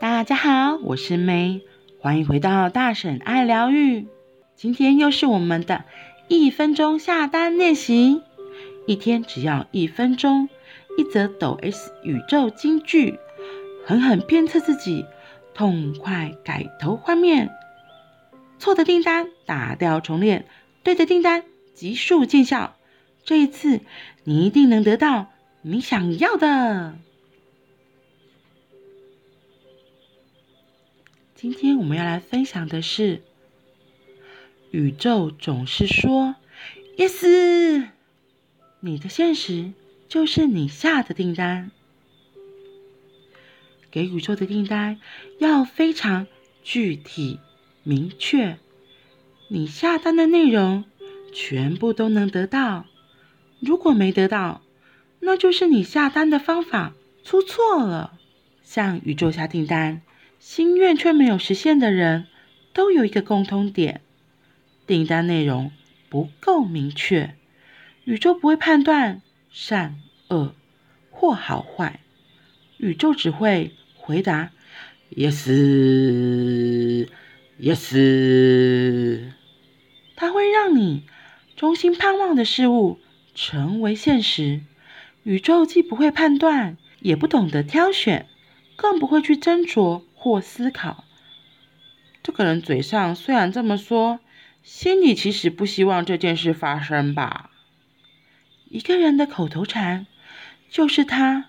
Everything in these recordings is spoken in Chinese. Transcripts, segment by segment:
大家好，我是梅，欢迎回到大婶爱疗愈。今天又是我们的一分钟下单练习，一天只要一分钟，一则抖 S 宇宙金句，狠狠鞭策自己，痛快改头换面。错的订单打掉重练，对的订单急速见效。这一次你一定能得到你想要的。今天我们要来分享的是，宇宙总是说 “yes”，你的现实就是你下的订单。给宇宙的订单要非常具体明确，你下单的内容全部都能得到。如果没得到，那就是你下单的方法出错了。向宇宙下订单。心愿却没有实现的人，都有一个共通点：订单内容不够明确。宇宙不会判断善恶或好坏，宇宙只会回答 “yes, yes”。它会让你衷心盼望的事物成为现实。宇宙既不会判断，也不懂得挑选，更不会去斟酌。或思考，这个人嘴上虽然这么说，心里其实不希望这件事发生吧。一个人的口头禅，就是他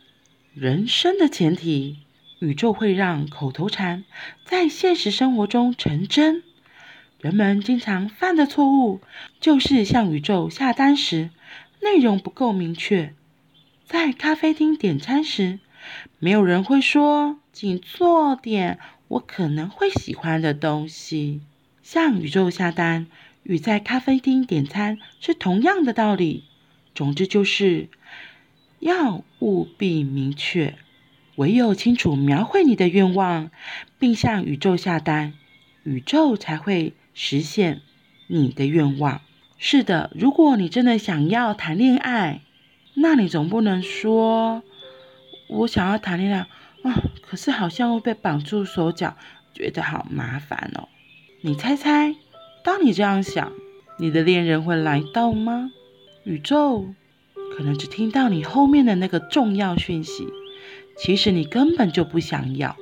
人生的前提。宇宙会让口头禅在现实生活中成真。人们经常犯的错误，就是向宇宙下单时，内容不够明确。在咖啡厅点餐时，没有人会说。请做点我可能会喜欢的东西。向宇宙下单与在咖啡厅点餐是同样的道理。总之就是要务必明确，唯有清楚描绘你的愿望，并向宇宙下单，宇宙才会实现你的愿望。是的，如果你真的想要谈恋爱，那你总不能说我想要谈恋爱。啊、可是好像会被绑住手脚，觉得好麻烦哦。你猜猜，当你这样想，你的恋人会来到吗？宇宙可能只听到你后面的那个重要讯息，其实你根本就不想要。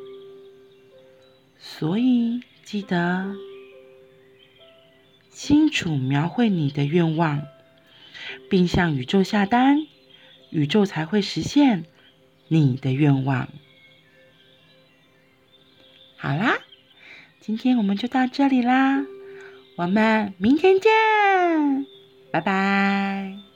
所以记得清楚描绘你的愿望，并向宇宙下单，宇宙才会实现你的愿望。好啦，今天我们就到这里啦，我们明天见，拜拜。